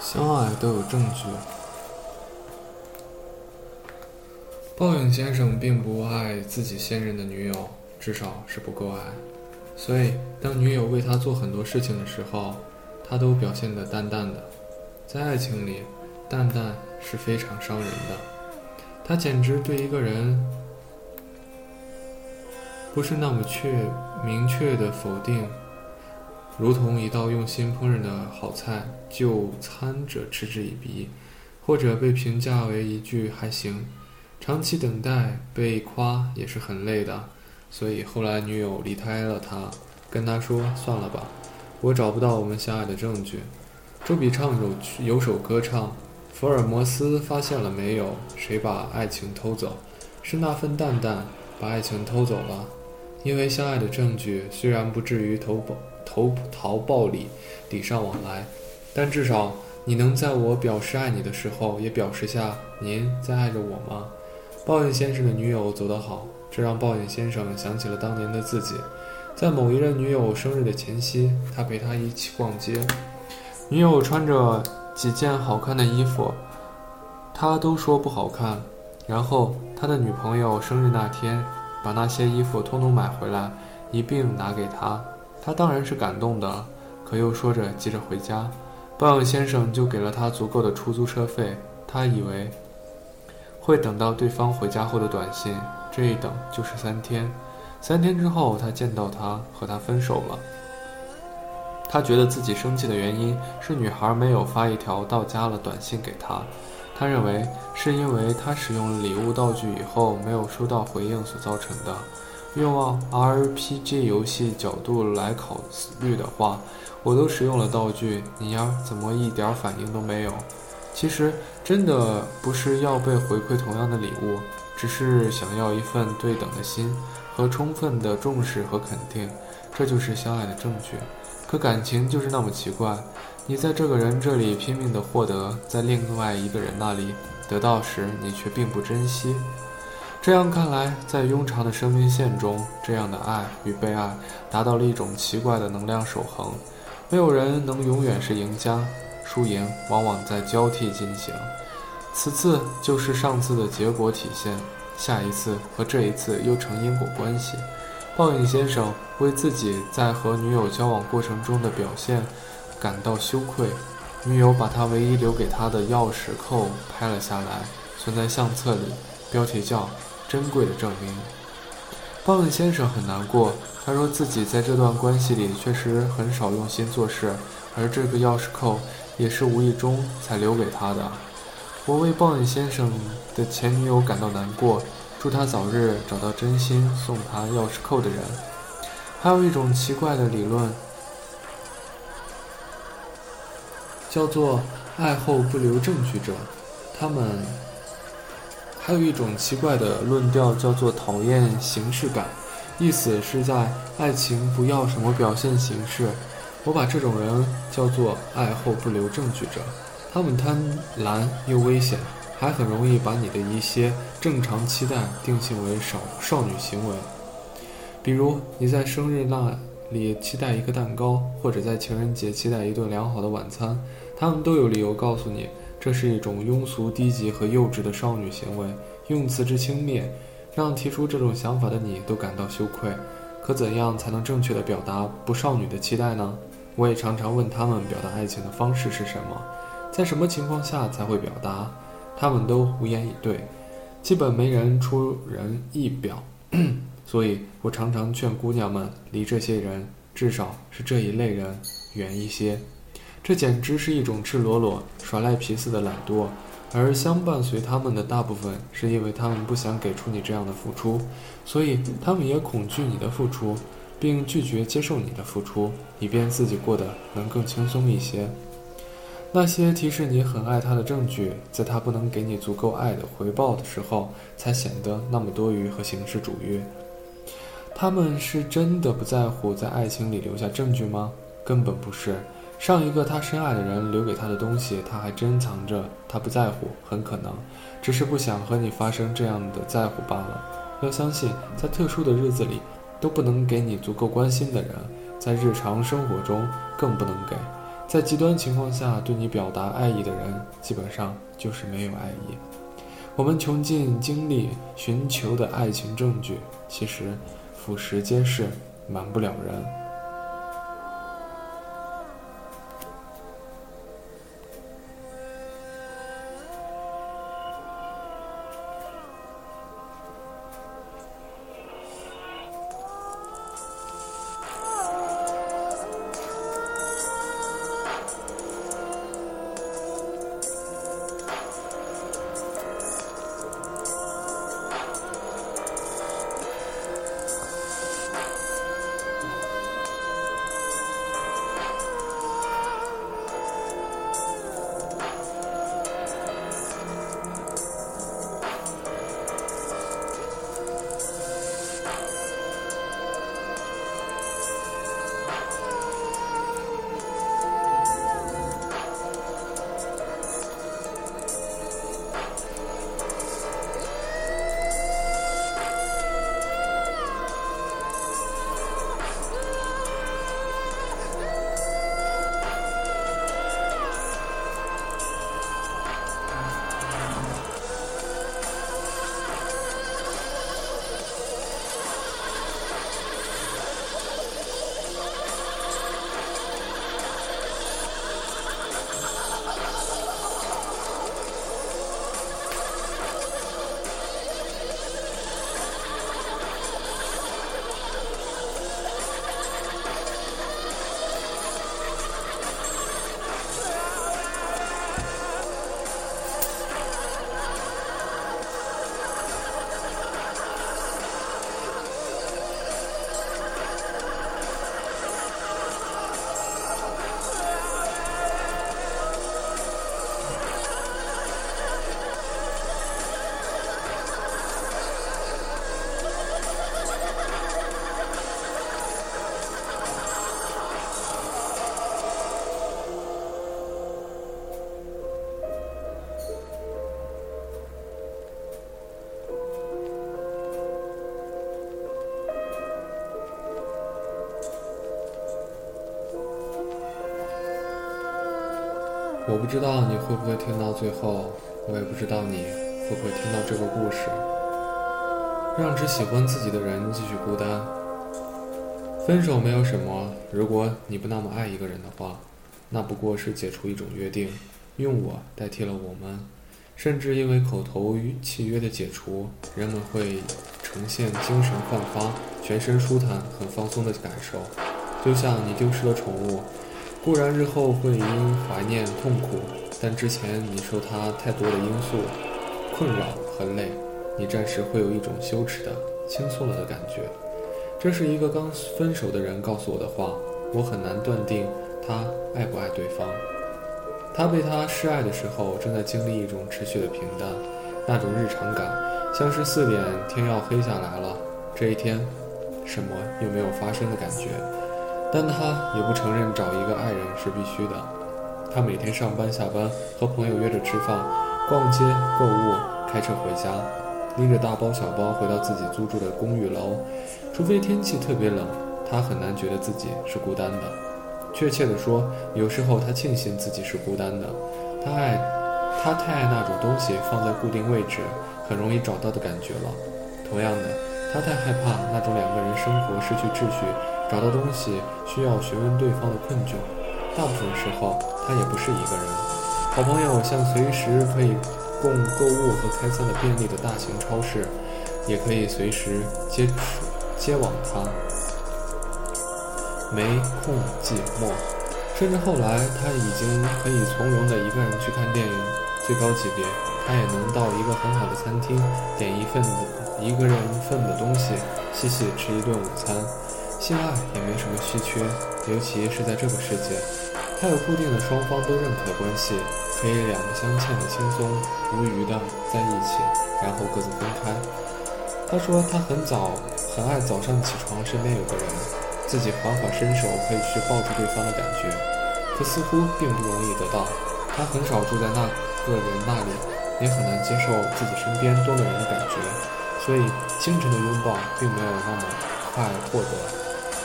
相爱都有证据。鲍影先生并不爱自己现任的女友，至少是不够爱，所以当女友为他做很多事情的时候，他都表现得淡淡的。在爱情里，淡淡是非常伤人的。他简直对一个人不是那么确明确的否定。如同一道用心烹饪的好菜，就餐者嗤之以鼻，或者被评价为一句还行。长期等待被夸也是很累的，所以后来女友离开了他，跟他说：“算了吧，我找不到我们相爱的证据。”周笔畅有有首歌唱：“福尔摩斯发现了没有？谁把爱情偷走？是那份淡淡把爱情偷走了。因为相爱的证据虽然不至于投保。”投桃报李，礼尚往来，但至少你能在我表示爱你的时候，也表示下您在爱着我吗？抱怨先生的女友走得好，这让抱怨先生想起了当年的自己。在某一任女友生日的前夕，他陪她一起逛街，女友穿着几件好看的衣服，他都说不好看。然后他的女朋友生日那天，把那些衣服通通买回来，一并拿给他。他当然是感动的，可又说着急着回家。鲍勇先生就给了他足够的出租车费。他以为会等到对方回家后的短信，这一等就是三天。三天之后，他见到他，和他分手了。他觉得自己生气的原因是女孩没有发一条到家了短信给他。他认为是因为他使用礼物道具以后没有收到回应所造成的。用 RPG 游戏角度来考虑的话，我都使用了道具，你呀怎么一点反应都没有？其实真的不是要被回馈同样的礼物，只是想要一份对等的心和充分的重视和肯定，这就是相爱的证据。可感情就是那么奇怪，你在这个人这里拼命的获得，在另外一个人那里得到时，你却并不珍惜。这样看来，在庸常的生命线中，这样的爱与被爱达到了一种奇怪的能量守恒。没有人能永远是赢家，输赢往往在交替进行。此次就是上次的结果体现，下一次和这一次又成因果关系。报应先生为自己在和女友交往过程中的表现感到羞愧。女友把他唯一留给他的钥匙扣拍了下来，存在相册里，标题叫。珍贵的证明，鲍恩先生很难过。他说自己在这段关系里确实很少用心做事，而这个钥匙扣也是无意中才留给他的。我为鲍恩先生的前女友感到难过，祝他早日找到真心送他钥匙扣的人。还有一种奇怪的理论，叫做“爱后不留证据者”，他们。还有一种奇怪的论调，叫做讨厌形式感，意思是在爱情不要什么表现形式。我把这种人叫做爱后不留证据者，他们贪婪又危险，还很容易把你的一些正常期待定性为少少女行为。比如你在生日那里期待一个蛋糕，或者在情人节期待一顿良好的晚餐，他们都有理由告诉你。这是一种庸俗、低级和幼稚的少女行为，用词之轻蔑，让提出这种想法的你都感到羞愧。可怎样才能正确的表达不少女的期待呢？我也常常问他们表达爱情的方式是什么，在什么情况下才会表达，他们都无言以对，基本没人出人意表。所以我常常劝姑娘们离这些人，至少是这一类人远一些。这简直是一种赤裸裸耍赖皮似的懒惰，而相伴随他们的大部分是因为他们不想给出你这样的付出，所以他们也恐惧你的付出，并拒绝接受你的付出，以便自己过得能更轻松一些。那些提示你很爱他的证据，在他不能给你足够爱的回报的时候，才显得那么多余和形式主义。他们是真的不在乎在爱情里留下证据吗？根本不是。上一个他深爱的人留给他的东西，他还珍藏着。他不在乎，很可能，只是不想和你发生这样的在乎罢了。要相信，在特殊的日子里，都不能给你足够关心的人，在日常生活中更不能给。在极端情况下对你表达爱意的人，基本上就是没有爱意。我们穷尽精力寻求的爱情证据，其实俯拾皆是，瞒不了人。我不知道你会不会听到最后，我也不知道你会不会听到这个故事。让只喜欢自己的人继续孤单。分手没有什么，如果你不那么爱一个人的话，那不过是解除一种约定，用我代替了我们。甚至因为口头契约的解除，人们会呈现精神焕发、全身舒坦、很放松的感受，就像你丢失了宠物。固然日后会因怀念痛苦，但之前你受他太多的因素困扰和累，你暂时会有一种羞耻的轻松了的感觉。这是一个刚分手的人告诉我的话，我很难断定他爱不爱对方。他被他示爱的时候，正在经历一种持续的平淡，那种日常感，像是四点天要黑下来了，这一天什么又没有发生的感觉。但他也不承认找一个爱人是必须的。他每天上班下班，和朋友约着吃饭、逛街、购物，开车回家，拎着大包小包回到自己租住的公寓楼。除非天气特别冷，他很难觉得自己是孤单的。确切地说，有时候他庆幸自己是孤单的。他爱，他太爱那种东西放在固定位置，很容易找到的感觉了。同样的，他太害怕那种两个人生活失去秩序。找到东西需要询问对方的困窘，大部分时候他也不是一个人。好朋友像随时可以供购物和开餐的便利的大型超市，也可以随时接接往他。没空寂寞，甚至后来他已经可以从容的一个人去看电影。最高级别，他也能到一个很好的餐厅，点一份一个人份的东西，细细吃一顿午餐。性爱也没什么稀缺，尤其是在这个世界，他有固定的双方都认可的关系，可以两个相欠的轻松无余的在一起，然后各自分开。他说他很早很爱早上起床身边有个人，自己缓缓伸手可以去抱住对方的感觉，可似乎并不容易得到。他很少住在那个人那里，也很难接受自己身边多个人的感觉，所以清晨的拥抱并没有那么快获得。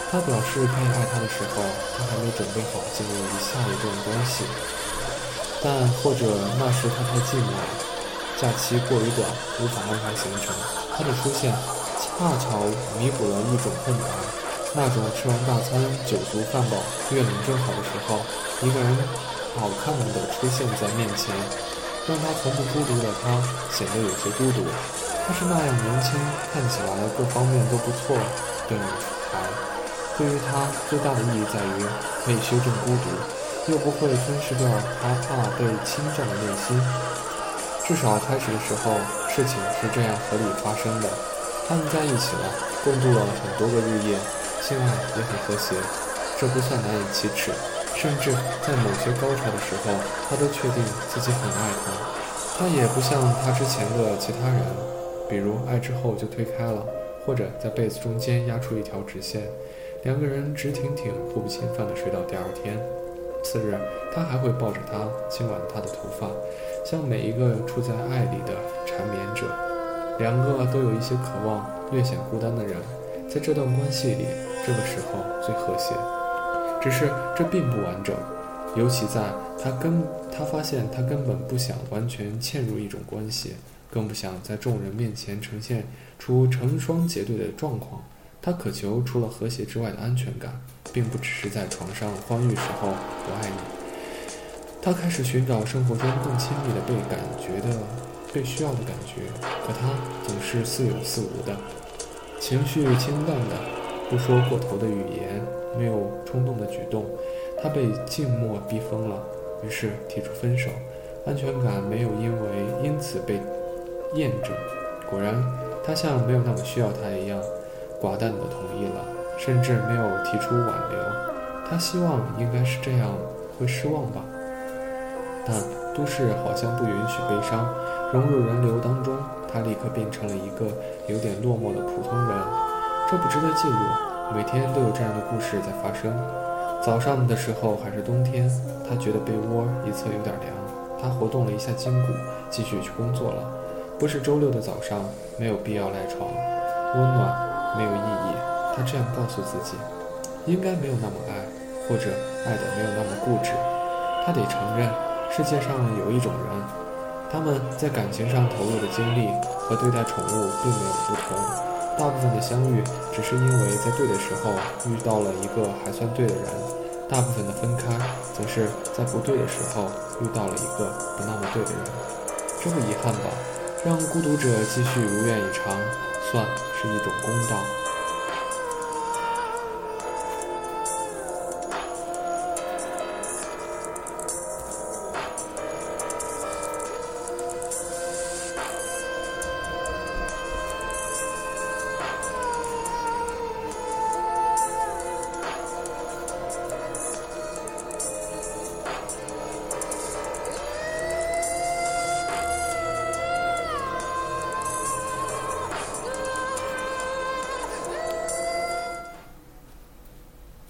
他表示可以爱他的时候，他还没准备好进入下一段关系。但或者那时他太寂寞了，假期过于短，无法安排行程。他的出现恰巧弥补了一种空白，那种吃完大餐、酒足饭饱、月明正好的时候，一个人好看的出现在面前，让他从不孤独的他显得有些孤独。他是那样年轻，看起来各方面都不错的女孩。对于他最大的意义在于，可以修正孤独，又不会吞噬掉他怕被侵占的内心。至少开始的时候，事情是这样合理发生的。他们在一起了，共度了很多个日夜，性爱也很和谐，这不算难以启齿。甚至在某些高潮的时候，他都确定自己很爱他。他也不像他之前的其他人，比如爱之后就推开了，或者在被子中间压出一条直线。两个人直挺挺、互不侵犯地睡到第二天。次日，他还会抱着她，亲吻她的头发，像每一个处在爱里的缠绵者。两个都有一些渴望、略显孤单的人，在这段关系里，这个时候最和谐。只是这并不完整，尤其在他根他发现他根本不想完全嵌入一种关系，更不想在众人面前呈现出成双结对的状况。他渴求除了和谐之外的安全感，并不只是在床上欢愉时候“我爱你”。他开始寻找生活中更亲密的被感觉的、被需要的感觉，可他总是似有似无的，情绪清淡的，不说过头的语言，没有冲动的举动。他被静默逼疯了，于是提出分手。安全感没有因为因此被验证。果然，他像没有那么需要他一样。寡淡地同意了，甚至没有提出挽留。他希望应该是这样，会失望吧？但都市好像不允许悲伤。融入人流当中，他立刻变成了一个有点落寞的普通人。这不值得记录。每天都有这样的故事在发生。早上的时候还是冬天，他觉得被窝一侧有点凉。他活动了一下筋骨，继续去工作了。不是周六的早上，没有必要赖床。温暖。没有意义，他这样告诉自己，应该没有那么爱，或者爱的没有那么固执。他得承认，世界上有一种人，他们在感情上投入的精力和对待宠物并没有不同。大部分的相遇只是因为在对的时候遇到了一个还算对的人，大部分的分开则是在不对的时候遇到了一个不那么对的人。这么遗憾吧，让孤独者继续如愿以偿。算是一种公道。